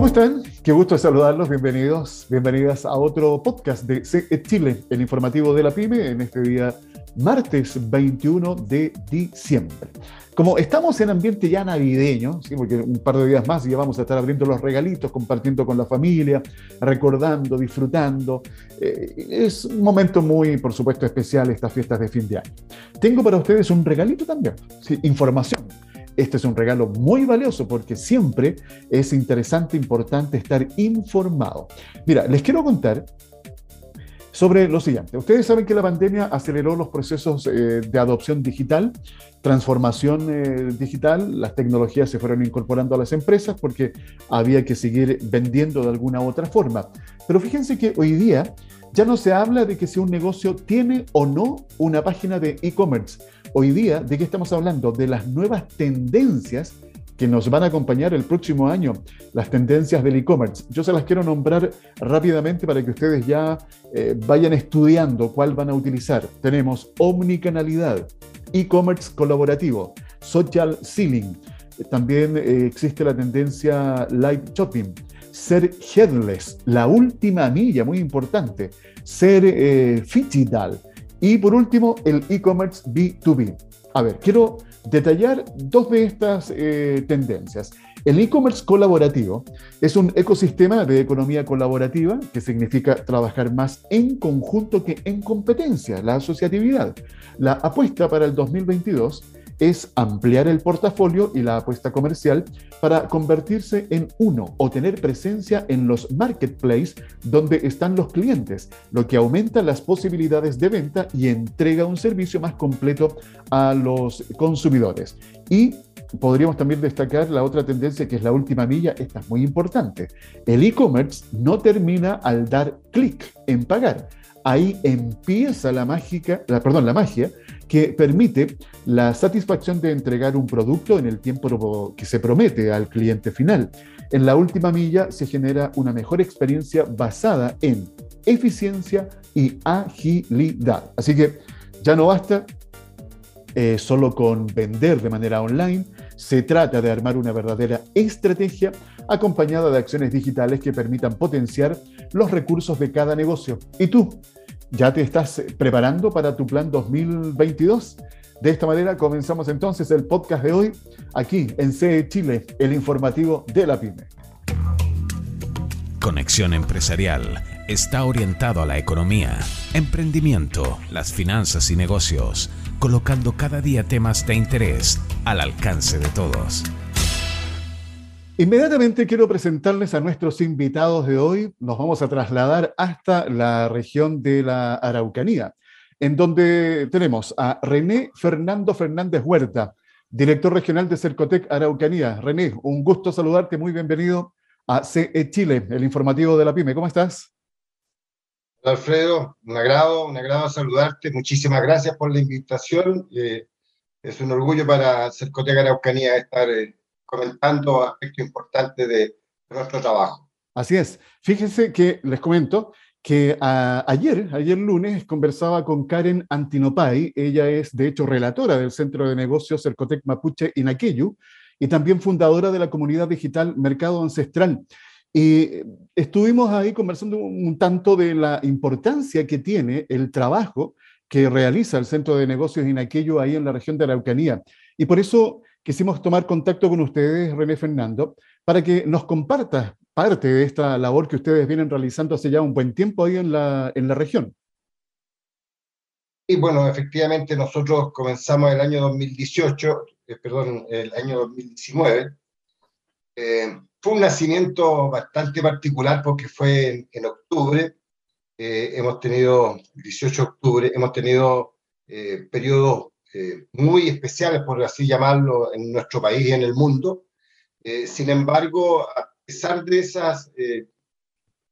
¿Cómo están? Qué gusto saludarlos. Bienvenidos, bienvenidas a otro podcast de CE Chile, el informativo de la PyME, en este día martes 21 de diciembre. Como estamos en ambiente ya navideño, ¿sí? porque un par de días más ya vamos a estar abriendo los regalitos, compartiendo con la familia, recordando, disfrutando. Eh, es un momento muy, por supuesto, especial estas fiestas de fin de año. Tengo para ustedes un regalito también, ¿sí? información este es un regalo muy valioso porque siempre es interesante, importante estar informado. Mira, les quiero contar sobre lo siguiente. Ustedes saben que la pandemia aceleró los procesos eh, de adopción digital, transformación eh, digital, las tecnologías se fueron incorporando a las empresas porque había que seguir vendiendo de alguna u otra forma. Pero fíjense que hoy día ya no se habla de que si un negocio tiene o no una página de e-commerce Hoy día, ¿de qué estamos hablando? De las nuevas tendencias que nos van a acompañar el próximo año, las tendencias del e-commerce. Yo se las quiero nombrar rápidamente para que ustedes ya eh, vayan estudiando cuál van a utilizar. Tenemos omnicanalidad, e-commerce colaborativo, social selling, también eh, existe la tendencia live shopping, ser headless, la última milla, muy importante, ser eh, digital, y por último, el e-commerce B2B. A ver, quiero detallar dos de estas eh, tendencias. El e-commerce colaborativo es un ecosistema de economía colaborativa que significa trabajar más en conjunto que en competencia, la asociatividad. La apuesta para el 2022 es ampliar el portafolio y la apuesta comercial para convertirse en uno o tener presencia en los marketplaces donde están los clientes, lo que aumenta las posibilidades de venta y entrega un servicio más completo a los consumidores. Y podríamos también destacar la otra tendencia que es la última milla, esta es muy importante. El e-commerce no termina al dar clic en pagar. Ahí empieza la mágica, la, perdón, la magia que permite la satisfacción de entregar un producto en el tiempo que se promete al cliente final. En la última milla se genera una mejor experiencia basada en eficiencia y agilidad. Así que ya no basta eh, solo con vender de manera online, se trata de armar una verdadera estrategia acompañada de acciones digitales que permitan potenciar los recursos de cada negocio. ¿Y tú? ¿Ya te estás preparando para tu plan 2022? De esta manera comenzamos entonces el podcast de hoy aquí en CE Chile, el informativo de la PyME. Conexión Empresarial está orientado a la economía, emprendimiento, las finanzas y negocios, colocando cada día temas de interés al alcance de todos. Inmediatamente quiero presentarles a nuestros invitados de hoy. Nos vamos a trasladar hasta la región de la Araucanía, en donde tenemos a René Fernando Fernández Huerta, director regional de Cercotec Araucanía. René, un gusto saludarte, muy bienvenido a CE Chile, el informativo de la PyME. ¿Cómo estás? Alfredo, un agrado, un agrado saludarte. Muchísimas gracias por la invitación. Eh, es un orgullo para Cercotec Araucanía estar eh, comentando aspectos importantes de, nuestro trabajo. Así es. Fíjense que les comento que ayer, ayer lunes, conversaba con Karen Antinopay. Ella es, de hecho, relatora del Centro de Negocios Cercotec Mapuche Inaqueyu y también fundadora de la comunidad digital Mercado Ancestral. Y estuvimos ahí conversando un tanto de la importancia que tiene el trabajo que realiza el Centro de Negocios Inaqueyu ahí en la región de Araucanía. Y por eso quisimos tomar contacto con ustedes, René Fernando, para que nos comparta parte de esta labor que ustedes vienen realizando hace ya un buen tiempo ahí en la, en la región. Y bueno, efectivamente nosotros comenzamos el año 2018, eh, perdón, el año 2019. Eh, fue un nacimiento bastante particular porque fue en, octubre. Eh, hemos tenido, 18 de octubre, hemos tenido periodos eh, muy especiales, por así llamarlo, en nuestro país y en el mundo. Eh, sin embargo, a pesar de esas eh,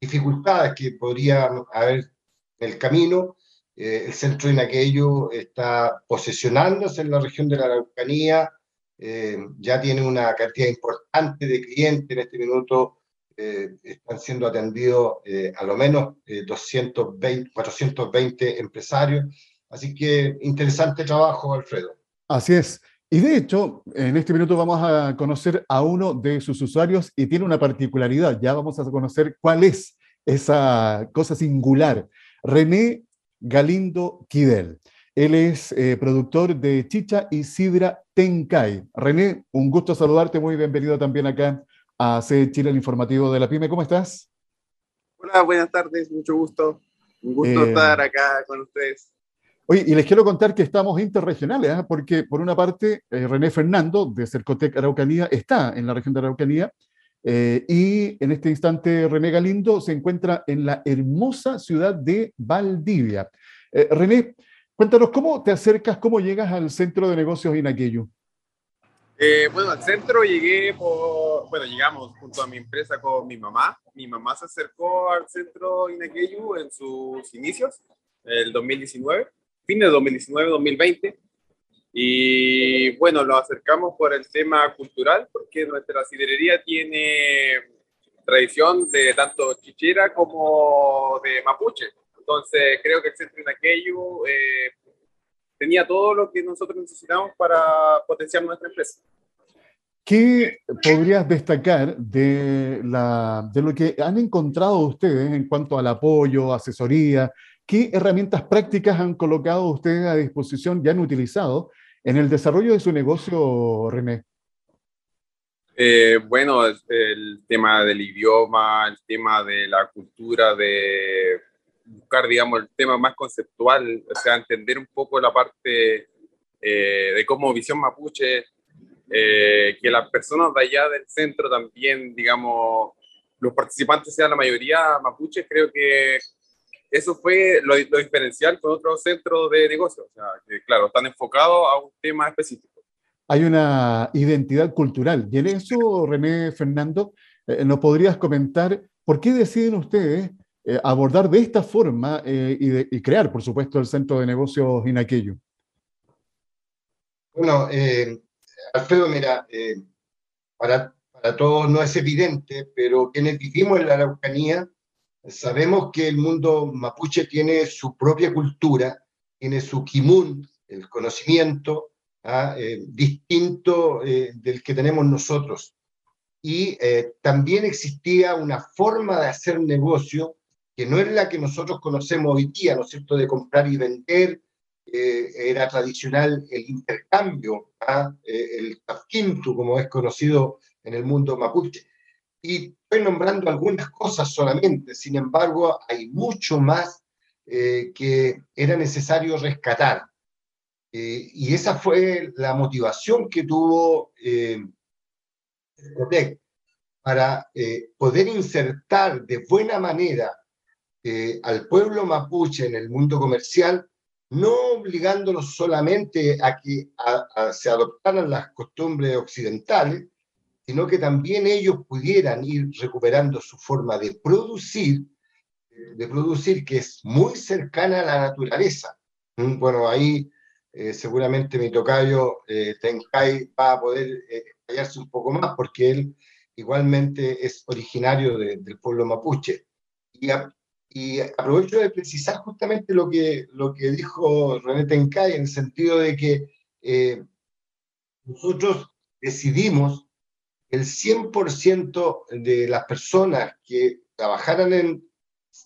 dificultades que podría haber en el camino, el centro de aquello está posesionándose en la región de la Araucanía, ya tiene una cantidad importante de clientes en este minuto, están siendo atendidos a lo menos 220, 420 empresarios Así que interesante trabajo, Alfredo. Así es. Y de hecho, en este minuto vamos a conocer a uno de sus usuarios y tiene una particularidad. Ya vamos a conocer cuál es esa cosa singular. René Galindo Quidel. Él es eh, productor de Chicha y Sidra Tencay. René, un gusto saludarte, muy bienvenido también acá a C Chile, el informativo de la PyME. ¿Cómo estás? Hola, buenas tardes, mucho gusto. Un gusto eh, estar acá con ustedes. Oye, y les quiero contar que estamos interregionales, ¿eh? porque por una parte, René Fernando de Cercotec Araucanía está en la región de Araucanía, y en este instante René Galindo se encuentra en la hermosa ciudad de Valdivia. René, Cuéntanos, ¿cómo te acercas, cómo llegas al centro de negocios Inaqueyu? Eh, bueno, al centro llegué por, bueno, llegamos junto a mi empresa con mi mamá. Mi mamá se acercó al centro Inaqueyu en sus inicios, el 2019, fin de 2019, 2020. Y bueno, lo acercamos por el tema cultural, porque nuestra sidrería tiene tradición de tanto chichera como de mapuche. Entonces, creo que el centro Inaqueyu eh, tenía todo lo que nosotros necesitamos para potenciar nuestra empresa. ¿Qué podrías destacar de, la, de lo que han encontrado ustedes en cuanto al apoyo, asesoría? ¿Qué herramientas prácticas han colocado ustedes a disposición y han utilizado en el desarrollo de su negocio, René? Eh, bueno, el tema del idioma, el tema de la cultura, de buscar, digamos, el tema más conceptual, o sea, entender un poco la parte eh, de cómo visión mapuche, eh, que las personas de allá del centro también, digamos, los participantes sean la mayoría mapuches, creo que eso fue lo, lo diferencial con otros centros de negocios, o sea, que claro, están enfocados a un tema específico. Hay una identidad cultural y en eso, René Fernando, eh, ¿nos podrías comentar por qué deciden ustedes eh, abordar de esta forma eh, y, crear, por supuesto, el centro de negocios Inaquello? Bueno, eh, Alfredo, mira, para, para todos no es evidente, pero quienes vivimos en la Araucanía sabemos que el mundo mapuche tiene su propia cultura, tiene su kimun, el conocimiento, ¿ah? distinto del que tenemos nosotros. Y también existía una forma de hacer negocio que no es la que nosotros conocemos hoy día, ¿no es cierto?, de comprar y vender, eh, era tradicional el intercambio, ¿ah? eh, el tafquintu, como es conocido en el mundo mapuche. Y estoy nombrando algunas cosas solamente, sin embargo, hay mucho más eh, que era necesario rescatar. y esa fue la motivación que tuvo para poder insertar de buena manera al pueblo mapuche en el mundo comercial, no obligándolos solamente a que se adoptaran las costumbres occidentales, sino que también ellos pudieran ir recuperando su forma de producir, de producir que es muy cercana a la naturaleza. Mm, bueno, ahí eh, seguramente mi tocayo eh, Tenkai va a poder eh, hallarse un poco más porque él igualmente es originario del pueblo mapuche. Y y aprovecho de precisar justamente lo que, lo que dijo René Tencay, en el sentido de que eh, nosotros decidimos el 100% de las personas que trabajaran en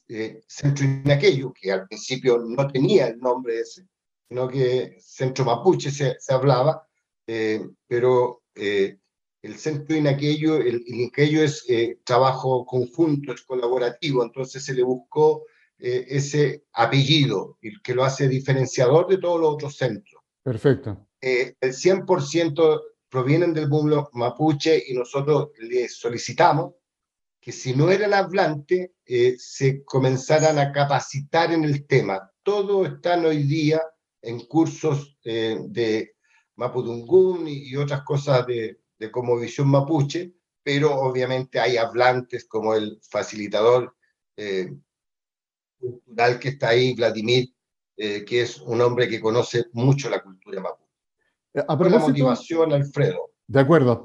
eh, Centro Inaqueyo, que al principio no tenía el nombre ese, sino que Centro Mapuche se, se hablaba, eh, pero eh, el centro en aquello, el, aquello es eh, trabajo conjunto, es colaborativo, entonces se le buscó eh, ese apellido, el que lo hace diferenciador de todos los otros centros. Perfecto. El 100% provienen del pueblo mapuche y nosotros les solicitamos que si no eran hablantes, se comenzaran a capacitar en el tema. Todos están hoy día en cursos de Mapudungún y, otras cosas de, como visión mapuche, pero obviamente hay hablantes como el facilitador eh, cultural que está ahí, Vladimir, eh, que es un hombre que conoce mucho la cultura mapuche. Eh, a propósito, la motivación, Alfredo. De acuerdo.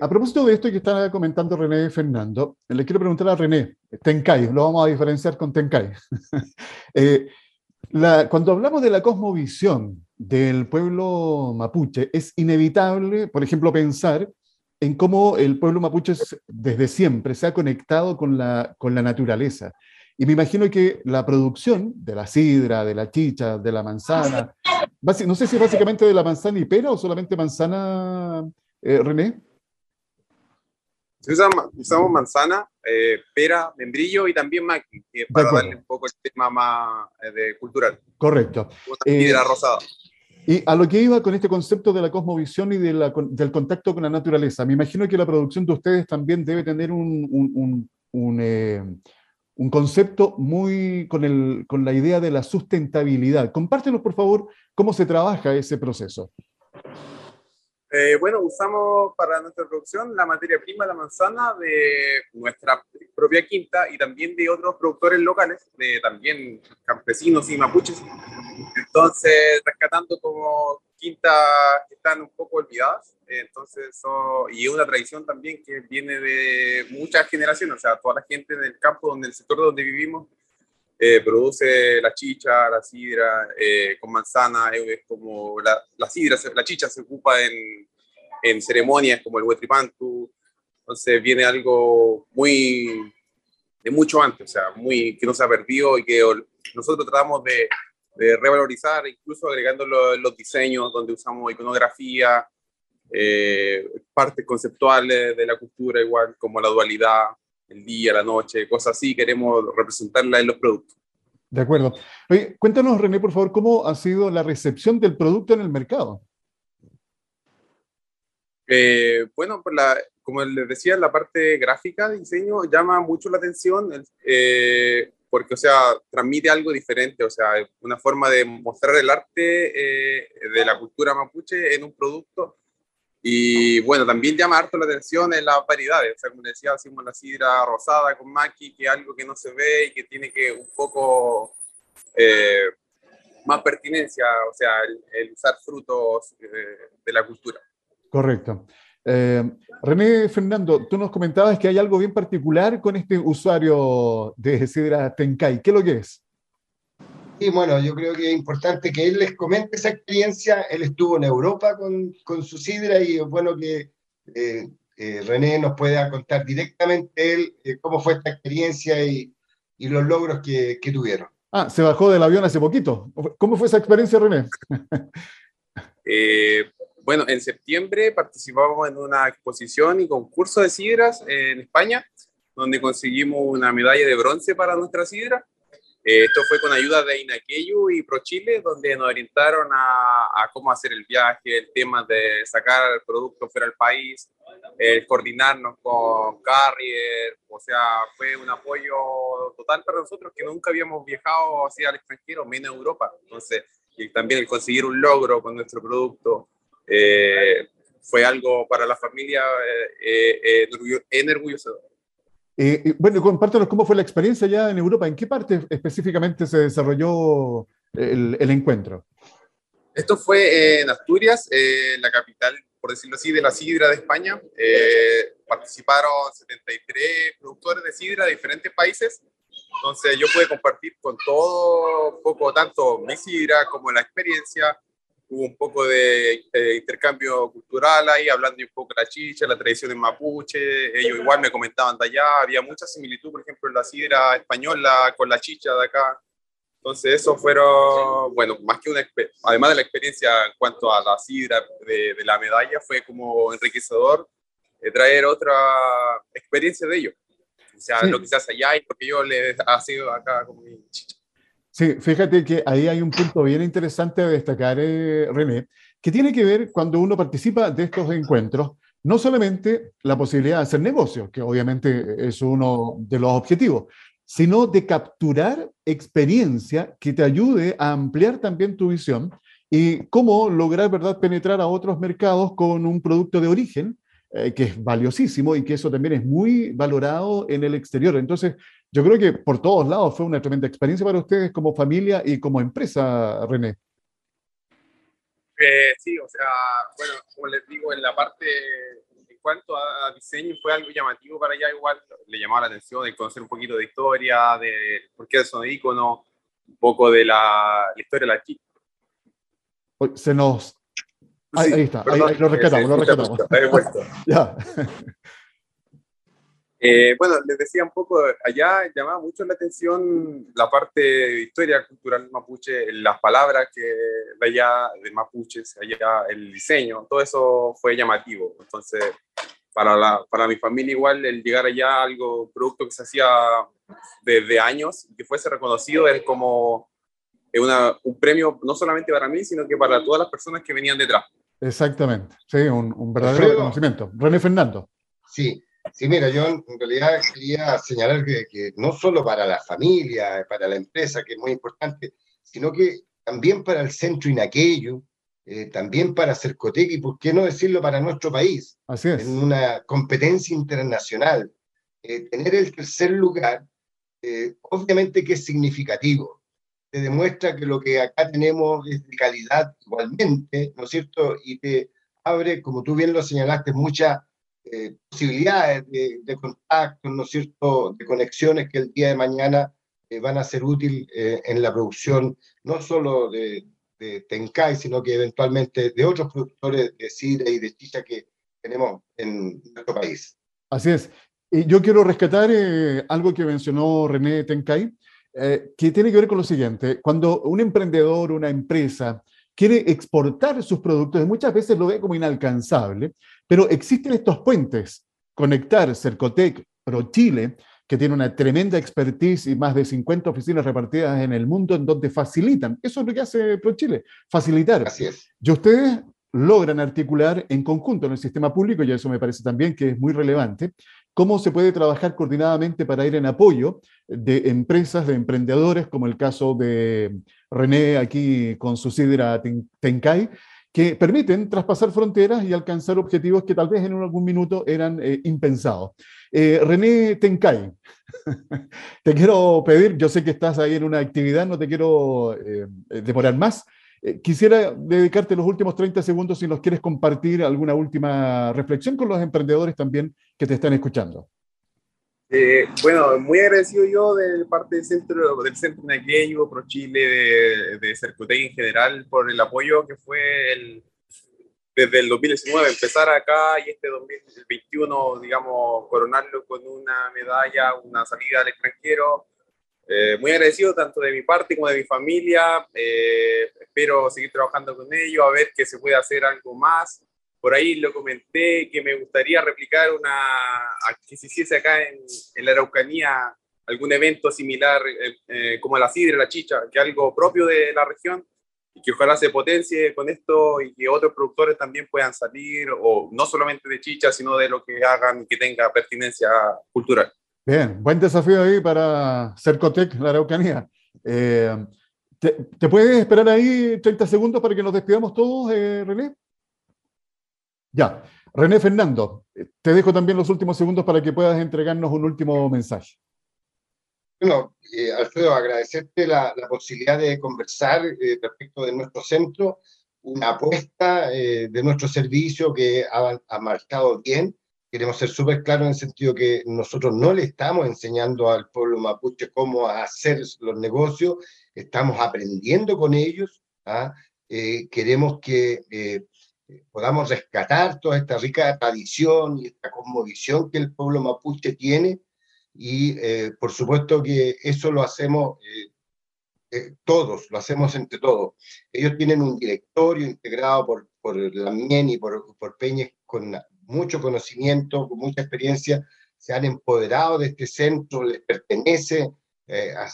a propósito de esto que está comentando René Fernando, le quiero preguntar a René, Tenkai, lo vamos a diferenciar con Tenkai. cuando hablamos de la cosmovisión del pueblo mapuche, es inevitable, por ejemplo, pensar en cómo el pueblo mapuche desde siempre se ha conectado con la, con la naturaleza. Y me imagino que la producción de la sidra, de la chicha, de la manzana, no sé si básicamente de la manzana y pera o solamente manzana, eh, René. usamos, manzana, eh, pera, membrillo y también maqui, para darle un poco el tema más eh, de cultural. Correcto. Una rosada. Y a lo que iba con este concepto de la cosmovisión y de la, del contacto con la naturaleza, me imagino que la producción de ustedes también debe tener un, un, un, eh, un concepto muy con, el, con la idea de la sustentabilidad. Compártenos, por favor, cómo se trabaja ese proceso. Eh, bueno, usamos para nuestra producción la materia prima, la manzana, de nuestra propia quinta y también de otros productores locales, de también campesinos y mapuches. Entonces, rescatando como quintas que están un poco olvidadas. Entonces, y una tradición también que viene de muchas generaciones, o sea, toda la gente del campo, donde el sector donde vivimos, eh, produce la chicha, la sidra, eh, con manzana, es como la, la, sidra, la chicha se ocupa en, en ceremonias como el Huetripantu, entonces viene algo muy de mucho antes, o sea, muy que no se ha perdido y que nosotros tratamos de, de revalorizar, incluso agregando los diseños donde usamos iconografía, eh, partes conceptuales de la cultura, igual como la dualidad, el día, la noche, cosas así, queremos representarla en los productos. De acuerdo. Oye, cuéntanos, René, por favor, cómo ha sido la recepción del producto en el mercado. Eh, bueno, pues la, como les decía, la parte gráfica de diseño llama mucho la atención eh, porque, o sea, transmite algo diferente, o sea, una forma de mostrar el arte eh, de la cultura mapuche en un producto y bueno, también llama harto la atención en las variedades. O sea, como decía, hacemos la sidra rosada con maqui, que es algo que no se ve y que tiene que un poco eh, más pertinencia, o sea, el, usar frutos eh, de la cultura. Correcto. Eh, René Fernando, tú nos comentabas que hay algo bien particular con este usuario de sidra Tenkai. ¿Qué es lo que es? Y bueno, yo creo que es importante que él les comente esa experiencia. Él estuvo en Europa con, con su sidra y es bueno que eh, eh, René nos pueda contar directamente él eh, cómo fue esta experiencia y, y los logros que, que, tuvieron. Ah, se bajó del avión hace poquito. ¿Cómo fue esa experiencia, René? Bueno, en septiembre participamos en una exposición y concurso de sidras en España, donde conseguimos una medalla de bronce para nuestra sidra eh, esto fue con ayuda de Inaqueyu y ProChile, donde nos orientaron a, cómo hacer el viaje, el tema de sacar el producto fuera del país, el coordinarnos con Carrier, o sea, fue un apoyo total para nosotros que nunca habíamos viajado hacia el extranjero, menos Europa. Entonces, y también el conseguir un logro con nuestro producto eh, fue algo para la familia eh, eh, enorgullecedor. Eh, bueno, compártanos cómo fue la experiencia ya en Europa. ¿En qué parte específicamente se desarrolló el, encuentro? Esto fue en Asturias, eh, la capital, por decirlo así, de la sidra de España. Eh, participaron 73 productores de sidra de diferentes países. Entonces yo pude compartir con todo, un poco tanto mi sidra como la experiencia, hubo un poco de, intercambio cultural ahí, hablando un poco de la chicha, la tradición en mapuche, ellos igual me comentaban de allá, había mucha similitud, por ejemplo, en la sidra española con la chicha de acá. Entonces, eso fueron, bueno, más que una, además de la experiencia en cuanto a la sidra de, la medalla, fue como enriquecedor eh, traer otra experiencia de ellos. O sea, lo que se hace allá y lo que yo les ha sido acá con mi chicha. Sí, fíjate que ahí hay un punto bien interesante a destacar, eh, René, que tiene que ver cuando uno participa de estos encuentros, no solamente la posibilidad de hacer negocios, que obviamente es uno de los objetivos, sino de capturar experiencia que te ayude a ampliar también tu visión y cómo lograr, ¿verdad?, penetrar a otros mercados con un producto de origen eh, que es valiosísimo y que eso también es muy valorado en el exterior. Entonces, yo creo que por todos lados fue una tremenda experiencia para ustedes como familia y como empresa, René. Eh, sí, o sea, bueno, como les digo, en la parte, en cuanto a diseño, fue algo llamativo para allá, igual le llamaba la atención de conocer un poquito de historia, de por qué son iconos, un poco de la, historia de la chica. Se nos... ahí, está, ahí, lo rescatamos, lo rescatamos. ya. Eh, bueno, les decía un poco, allá llamaba mucho la atención la parte de historia cultural mapuche, las palabras que de allá de mapuches, allá el diseño, todo eso fue llamativo. Entonces, para, la, para mi familia igual el llegar allá algo, producto que se hacía desde años, que fuese reconocido, es como una, un premio no solamente para mí, sino que para todas las personas que venían detrás. Exactamente, sí, un, un verdadero reconocimiento. René Fernando. Sí, Sí, mira, yo en realidad quería señalar que, no solo para la familia, para la empresa, que es muy importante, sino que también para el centro Inaqueyu, eh, también para Cercotec y, por qué no decirlo, para nuestro país. Así es. En una competencia internacional. Eh, tener el tercer lugar, eh, obviamente que es significativo. Te demuestra que lo que acá tenemos es de calidad igualmente, ¿no es cierto? Y te abre, como tú bien lo señalaste, mucha eh, posibilidades de, contacto, ¿no es cierto?, de conexiones que el día de mañana eh, van a ser útiles eh, en la producción no solo de, de, Tencay, sino que eventualmente de otros productores de sidra y de chicha que tenemos en nuestro país. Así es. Y yo quiero rescatar algo que mencionó René Tencay, que tiene que ver con lo siguiente. Cuando un emprendedor, una empresa, quiere exportar sus productos y muchas veces lo ve como inalcanzable, pero existen estos puentes, conectar Cercotec, Pro Chile, que tiene una tremenda expertise y más de 50 oficinas repartidas en el mundo en donde facilitan. Eso es lo que hace ProChile, facilitar. Así es. Y ustedes logran articular en conjunto en el sistema público, y eso me parece también que es muy relevante, cómo se puede trabajar coordinadamente para ir en apoyo de empresas, de emprendedores, como el caso de René aquí con su sidra Tenkai, que permiten traspasar fronteras y alcanzar objetivos que tal vez en algún minuto eran eh, impensados. Eh, René Tenkai, te quiero pedir, yo sé que estás ahí en una actividad, no te quiero eh, demorar más. Quisiera dedicarte los últimos 30 segundos si nos quieres compartir alguna última reflexión con los emprendedores también que te están escuchando. Eh, bueno, muy agradecido yo de parte del centro, del centro naqueño, Pro Chile, de, de en general, por el apoyo que fue el, desde el 2019, empezar acá y este 2021, digamos, coronarlo con una medalla, una salida al extranjero. Eh, muy agradecido tanto de mi parte como de mi familia. Eh, espero seguir trabajando con ellos, a ver qué se puede hacer algo más por ahí lo comenté que me gustaría replicar una, que se hiciese acá en, en la Araucanía algún evento similar eh, eh, como la sidra, la chicha, que algo propio de la región y que ojalá se potencie con esto y que otros productores también puedan salir, o no solamente de chicha, sino de lo que hagan que tenga pertinencia cultural. Bien, buen desafío ahí para Cercotec, la Araucanía. Eh, ¿te, ¿te, puedes esperar ahí 30 segundos para que nos despidamos todos, René? Ya. René Fernando, te dejo también los últimos segundos para que puedas entregarnos un último mensaje. Bueno, eh, Alfredo, agradecerte la, posibilidad de conversar eh, respecto de nuestro centro, una apuesta eh, de nuestro servicio que ha, ha marcado bien. Queremos ser súper claros en el sentido que nosotros no le estamos enseñando al pueblo mapuche cómo hacer los negocios, estamos aprendiendo con ellos. ¿ah? queremos que podamos rescatar toda esta rica tradición y esta cosmovisión que el pueblo mapuche tiene y eh, por supuesto que eso lo hacemos eh, eh, todos, lo hacemos entre todos. Ellos tienen un directorio integrado por, por la MIEN y por, por Peñas con mucho conocimiento, con mucha experiencia, se han empoderado de este centro, les pertenece,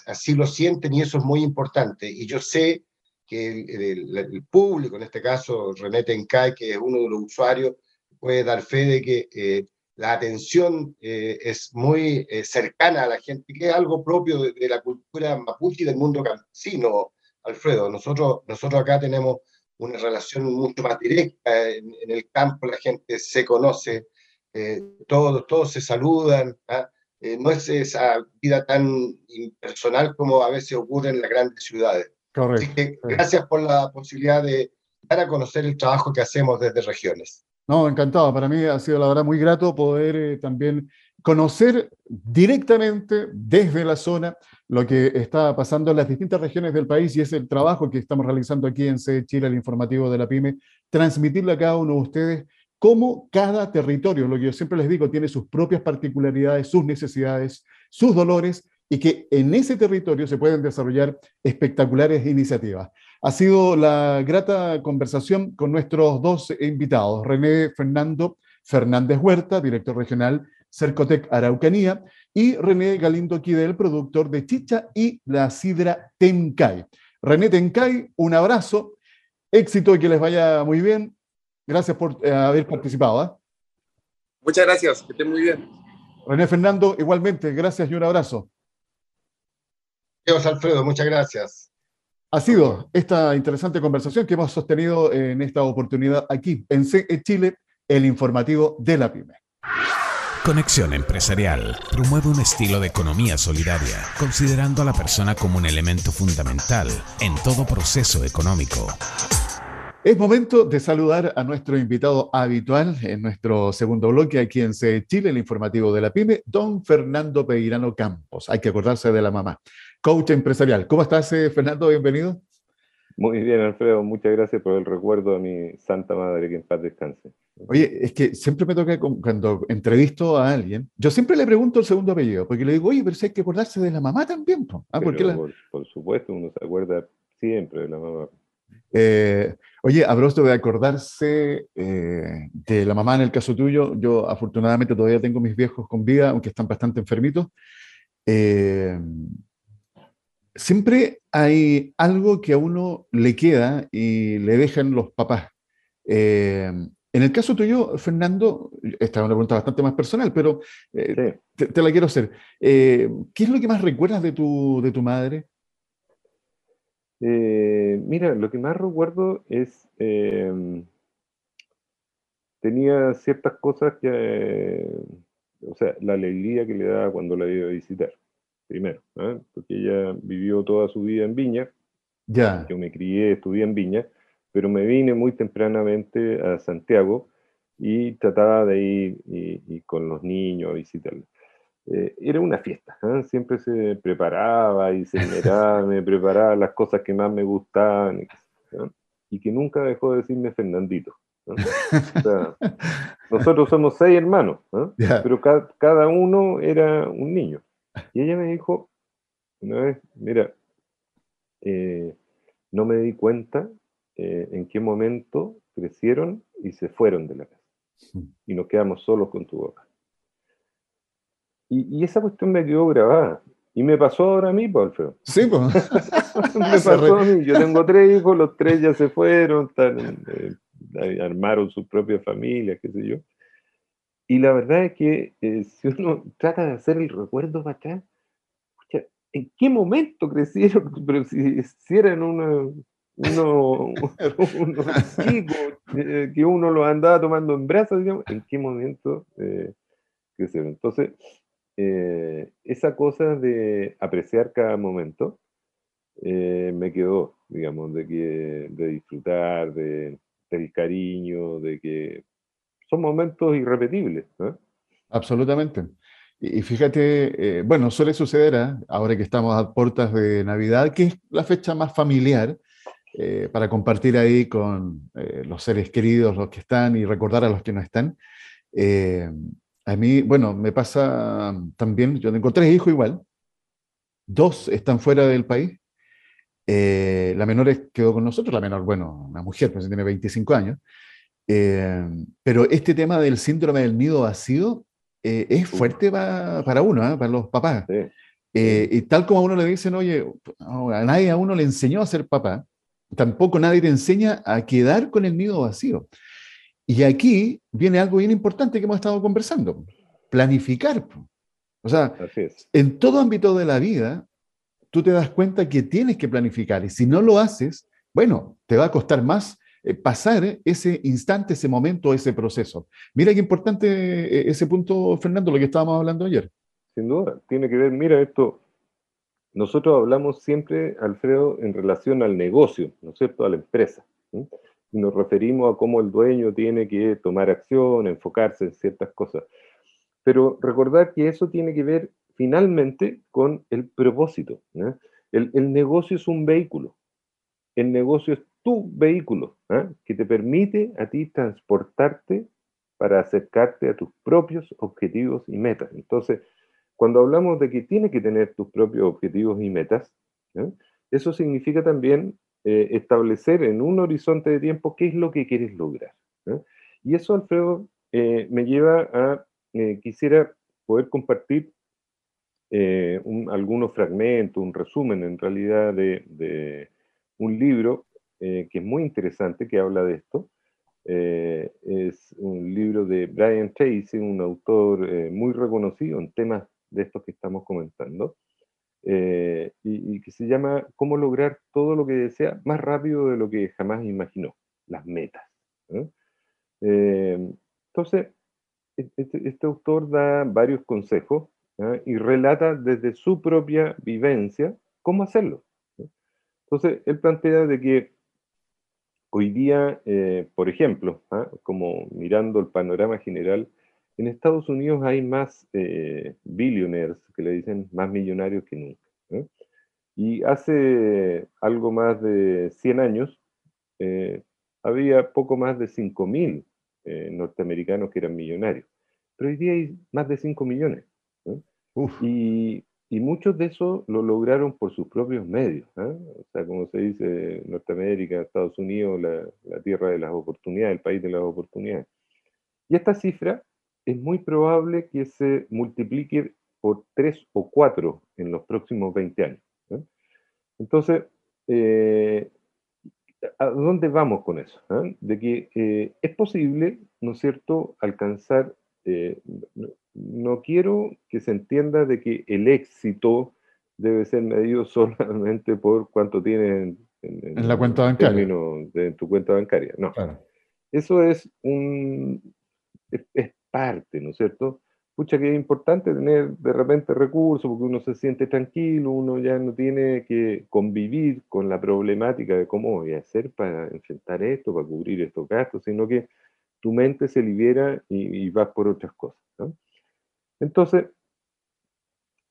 así lo sienten y eso es muy importante. Y yo sé que el, público, en este caso René Tencay, que es uno de los usuarios, puede dar fe de que eh, la atención eh, es muy eh, cercana a la gente, que es algo propio de, la cultura mapuche y del mundo campesino, Alfredo. Nosotros, nosotros acá tenemos una relación mucho más directa, en, el campo la gente se conoce, todos, todos se saludan, ¿ah? no es esa vida tan impersonal como a veces ocurre en las grandes ciudades. Correcto. gracias por la posibilidad de dar a conocer el trabajo que hacemos desde regiones. No, encantado. Para mí ha sido la verdad muy grato poder eh, también conocer directamente desde la zona lo que está pasando en las distintas regiones del país y es el trabajo que estamos realizando aquí en C Chile, el informativo de la PyME, transmitirle a cada uno de ustedes cómo cada territorio, lo que yo siempre les digo, tiene sus propias particularidades, sus necesidades, sus dolores y que en ese territorio se pueden desarrollar espectaculares iniciativas. Ha sido la grata conversación con nuestros dos invitados, René Fernando Fernández Huerta, director regional Cercotec Araucanía, y René Galindo Quidel, productor de Chicha y la Sidra Tencay. René Tencay, un abrazo, éxito y que les vaya muy bien. Gracias por eh, haber participado. ¿ah? Muchas gracias, que estén muy bien. René Fernando, igualmente, gracias y un abrazo. Dios Alfredo, muchas gracias. Ha sido esta interesante conversación que hemos sostenido en esta oportunidad aquí en CE Chile, el informativo de la PyME. Conexión Empresarial promueve un estilo de economía solidaria, considerando a la persona como un elemento fundamental en todo proceso económico. Es momento de saludar a nuestro invitado habitual en nuestro segundo bloque aquí en CE Chile, el informativo de la PyME, don Fernando Peirano Campos. Hay que acordarse de la mamá. Coach empresarial. ¿Cómo estás, eh, Fernando? Bienvenido. Muy bien, Alfredo. Muchas gracias por el recuerdo a mi santa madre, que en paz descanse. Oye, es que siempre me toca cuando entrevisto a alguien, yo siempre le pregunto el segundo apellido, porque le digo, oye, pero si hay que acordarse de la mamá también. Ah, por, supuesto, uno se acuerda siempre de la mamá. Eh, oye, a de acordarse eh, de la mamá en el caso tuyo, yo afortunadamente todavía tengo mis viejos con vida, aunque están bastante enfermitos. Eh, siempre hay algo que a uno le queda y le dejan los papás. En el caso tuyo, Fernando, esta es una pregunta bastante más personal, pero eh, te, la quiero hacer. Eh, ¿Qué es lo que más recuerdas de tu, de tu madre? Eh, mira, lo que más recuerdo es, em, tenía ciertas cosas que, o sea, la alegría que le daba cuando la iba a visitar, primero, porque ella vivió toda su vida en Viña, ya. yo me crié, estudié en Viña, pero me vine muy tempranamente a Santiago y trataba de ir y, con los niños a visitarlo. Eh, era una fiesta, ¿eh? siempre se preparaba y se me preparaba las cosas que más me gustaban y que nunca dejó de decirme Fernandito. nosotros somos seis hermanos, pero cada uno era un niño. Y ella me dijo una vez, mira, eh, no me di cuenta eh, en qué momento crecieron y se fueron de la casa. Y nos quedamos solos con tu boca. Y, esa cuestión me quedó grabada. Y me pasó ahora a mí, pues, Alfredo. Sí, pues. me pasó a mí. Yo tengo tres hijos, los tres ya se fueron, eh, armaron su propia familia, qué sé yo. Y la verdad es que eh, si uno trata de hacer el recuerdo para acá, ¿en qué momento crecieron? Pero si, si eran una, uno, uno eh, que uno lo andaba tomando en brazos, digamos, ¿en qué momento eh, crecieron? Entonces, eh, esa cosa de apreciar cada momento me quedó, digamos, de, que, de disfrutar, de, del cariño, de que son momentos irrepetibles. Absolutamente. Y fíjate, bueno, suele suceder, ahora que estamos a puertas de Navidad, que es la fecha más familiar, eh, para compartir ahí con eh, los seres queridos, los que están y recordar a los que no están. Eh, a mí, bueno, me pasa también, yo tengo tres hijos igual, dos están fuera del país, la menor quedó con nosotros, la menor, bueno, una mujer, pues tiene 25 años, pero este tema del síndrome del nido vacío es fuerte para uno, para los papás. y tal como a uno le dicen, oye, a nadie a uno le enseñó a ser papá, tampoco nadie te enseña a quedar con el nido vacío. Y aquí viene algo bien importante que hemos estado conversando, planificar. O sea, en todo ámbito de la vida, tú te das cuenta que tienes que planificar y si no lo haces, bueno, te va a costar más eh, pasar ese instante, ese momento, ese proceso. Mira qué importante eh, ese punto, Fernando, lo que estábamos hablando ayer. Sin duda, tiene que ver, mira esto, nosotros hablamos siempre, Alfredo, en relación al negocio, ¿no es cierto?, a la empresa. Y nos referimos a cómo el dueño tiene que tomar acción, enfocarse en ciertas cosas. Pero recordar que eso tiene que ver finalmente con el propósito. El, el, negocio es un vehículo. El negocio es tu vehículo que te permite a ti transportarte para acercarte a tus propios objetivos y metas. Entonces, cuando hablamos de que tienes que tener tus propios objetivos y metas, eso significa también eh, establecer en un horizonte de tiempo qué es lo que quieres lograr. Y eso, Alfredo, eh, me lleva a, eh, quisiera poder compartir algunos fragmentos, un resumen en realidad de, un libro que es muy interesante, que habla de esto. es un libro de Brian Tracy, un autor muy reconocido en temas de estos que estamos comentando. Eh, y, que se llama Cómo lograr todo lo que desea más rápido de lo que jamás imaginó, las metas. Eh, entonces, e, este, este, autor da varios consejos y relata desde su propia vivencia cómo hacerlo. Entonces, él plantea de que hoy día, eh, por ejemplo, como mirando el panorama general, en Estados Unidos hay más eh, billionaires, que le dicen más millonarios que nunca. Y hace algo más de 100 años eh, había poco más de 5.000 eh, norteamericanos que eran millonarios. Pero hoy día hay más de 5 millones. Y, y, muchos de esos lo lograron por sus propios medios. O sea, como se dice, Norteamérica, Estados Unidos, la, tierra de las oportunidades, el país de las oportunidades. Y esta cifra es muy probable que se multiplique por 3 o 4 en los próximos 20 años. Entonces, eh, ¿a dónde vamos con eso? ¿eh? De que eh, es posible, ¿no es cierto?, alcanzar, no, quiero que se entienda de que el éxito debe ser medido solamente por cuánto tienes en, la cuenta bancaria. De tu cuenta bancaria, no. Eso es un, parte, ¿no es cierto? Pucha, que es importante tener de repente recursos porque uno se siente tranquilo, uno ya no tiene que convivir con la problemática de cómo voy a hacer para enfrentar esto, para cubrir estos gastos, sino que tu mente se libera y, vas por otras cosas. ¿no? Entonces,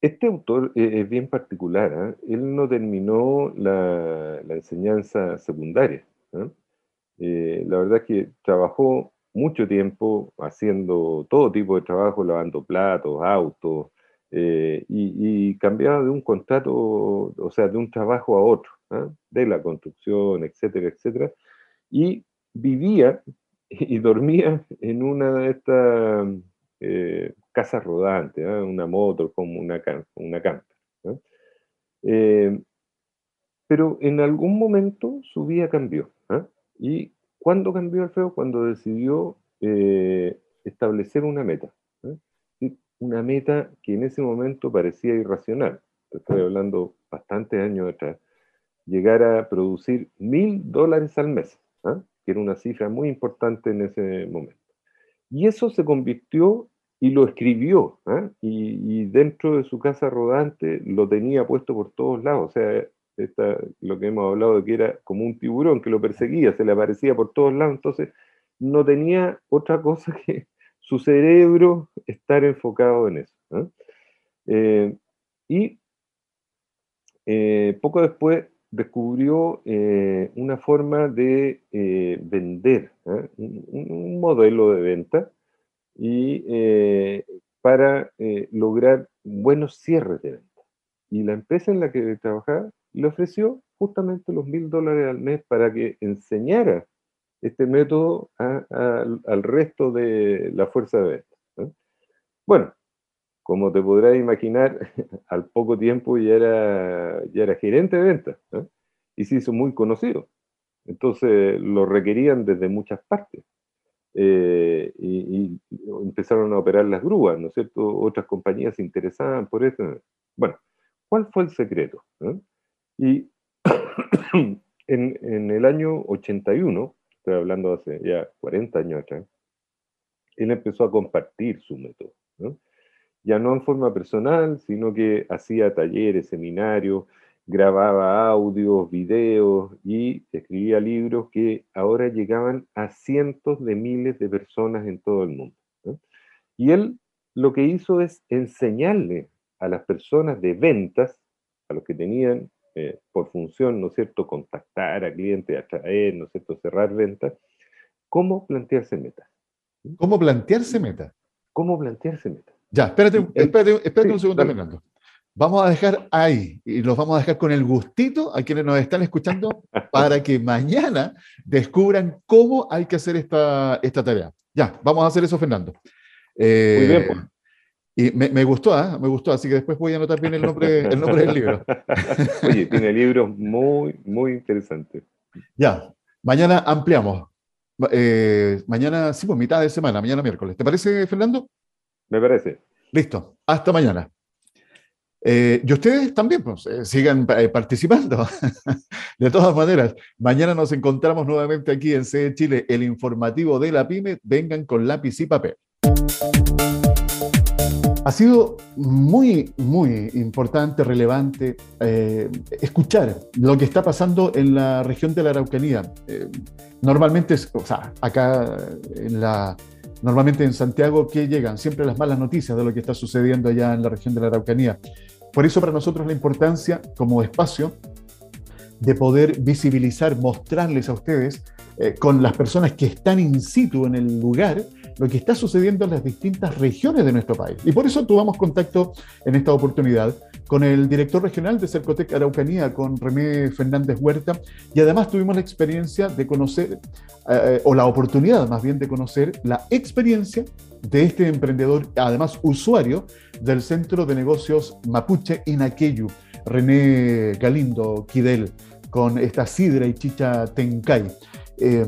este autor es bien particular, ¿ah? él no terminó la, enseñanza secundaria. Eh, la verdad es que trabajó mucho tiempo haciendo todo tipo de trabajo, lavando platos, autos, eh, y, cambiaba de un contrato, o sea, de un trabajo a otro, ¿ah? de la construcción, etcétera, etcétera, y vivía y dormía en una de estas casas rodantes, ¿ah? una moto, como una, una camper. Eh, pero en algún momento su vida cambió, ¿ah? y ¿Cuándo cambió Alfredo? Cuando decidió eh, establecer una meta. Una meta que en ese momento parecía irracional. Estoy hablando bastantes años atrás. Llegar a producir mil dólares al mes, ¿ah? que era una cifra muy importante en ese momento. Y eso se convirtió y lo escribió, ¿ah? y, dentro de su casa rodante lo tenía puesto por todos lados. O sea, lo que hemos hablado de que era como un tiburón que lo perseguía, se le aparecía por todos lados, entonces no tenía otra cosa que su cerebro estar enfocado en eso. Eh, y eh, poco después descubrió eh, una forma de vender, un, un, modelo de venta, y para lograr buenos cierres de venta. Y la empresa en la que trabajaba le ofreció justamente los mil dólares al mes para que enseñara este método al resto de la fuerza de venta. Bueno, como te podrás imaginar, al poco tiempo ya era, ya era gerente de venta y se hizo muy conocido. Entonces lo requerían desde muchas partes. Eh, y, empezaron a operar las grúas, ¿no es cierto? Otras compañías se interesaban por eso. Bueno, ¿cuál fue el secreto? Y en, el año 81, estoy hablando hace ya 40 años atrás, él empezó a compartir su método. Ya no en forma personal, sino que hacía talleres, seminarios, grababa audios, videos y escribía libros que ahora llegaban a cientos de miles de personas en todo el mundo. Y él lo que hizo es enseñarle a las personas de ventas, a los que tenían eh, por función, ¿no es cierto?, contactar a clientes, atraer, ¿no es cierto?, cerrar ventas, cómo plantearse metas. ¿Cómo plantearse metas? ¿Cómo plantearse metas? Ya, espérate, espérate, espérate un segundo, Fernando. Vamos a dejar ahí y los vamos a dejar con el gustito a quienes nos están escuchando para que mañana descubran cómo hay que hacer esta, esta tarea. Ya, vamos a hacer eso, Fernando. Eh, Muy bien, pues. Y me, me gustó, ¿eh? me gustó, así que después voy a anotar bien el nombre, el nombre del libro. Oye, tiene libros muy, muy interesantes. Ya, mañana ampliamos. Eh, mañana, sí, pues mitad de semana, mañana miércoles. ¿Te parece, Fernando? Me parece. Listo, hasta mañana. Eh, y ustedes también, pues, eh, sigan eh, participando. de todas maneras, mañana nos encontramos nuevamente aquí en CE Chile, el informativo de la PyME. Vengan con lápiz y papel. Ha sido muy, muy importante, relevante escuchar lo que está pasando en la región de la Araucanía. normalmente, o sea, acá en la, normalmente en Santiago, que llegan siempre las malas noticias de lo que está sucediendo allá en la región de la Araucanía. Por eso para nosotros la importancia como espacio de poder visibilizar, mostrarles a ustedes eh, con las personas que están in situ en el lugar lo que está sucediendo en las distintas regiones de nuestro país. Y por eso tuvimos contacto en esta oportunidad con el director regional de Cercotec Araucanía, con Remé Fernández Huerta, y además tuvimos la experiencia de conocer, eh, o la oportunidad más bien de conocer la experiencia de este emprendedor, además usuario del Centro de Negocios Mapuche Inaqueyu, René Galindo Quidel, con esta sidra y chicha tencay. Eh,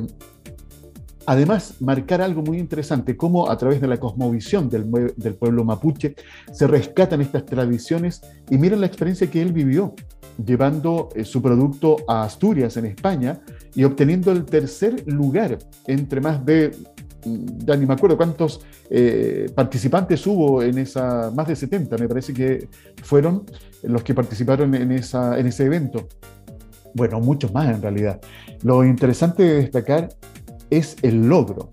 además, marcar algo muy interesante, cómo a través de la cosmovisión del, pueblo mapuche se rescatan estas tradiciones y miren la experiencia que él vivió, llevando eh, su producto a Asturias, en España, y obteniendo el tercer lugar entre más de ya ni me acuerdo cuántos eh, participantes hubo en esa, más de 70 me parece que fueron los que participaron en, esa, en ese evento. Bueno, muchos más en realidad. Lo interesante de destacar es el logro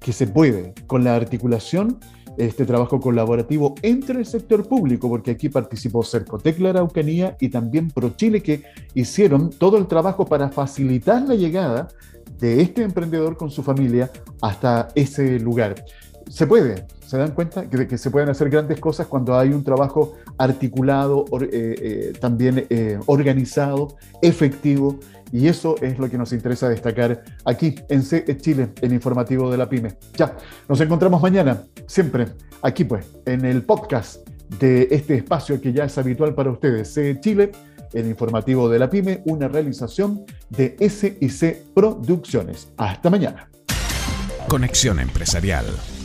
que se puede con la articulación, este trabajo colaborativo entre el sector público, porque aquí participó Cercotec La Araucanía y también ProChile, que hicieron todo el trabajo para facilitar la llegada de este emprendedor con su familia hasta ese lugar. Se puede, se dan cuenta que, que se pueden hacer grandes cosas cuando hay un trabajo articulado, eh, eh, también eh, organizado, efectivo, y eso es lo que nos interesa destacar aquí en CE Chile, el informativo de la PyME. Ya, nos encontramos mañana, siempre aquí pues, en el podcast de este espacio que ya es habitual para ustedes, CE Chile el informativo de la PyME, una realización de SIC Producciones. Hasta mañana. Conexión Empresarial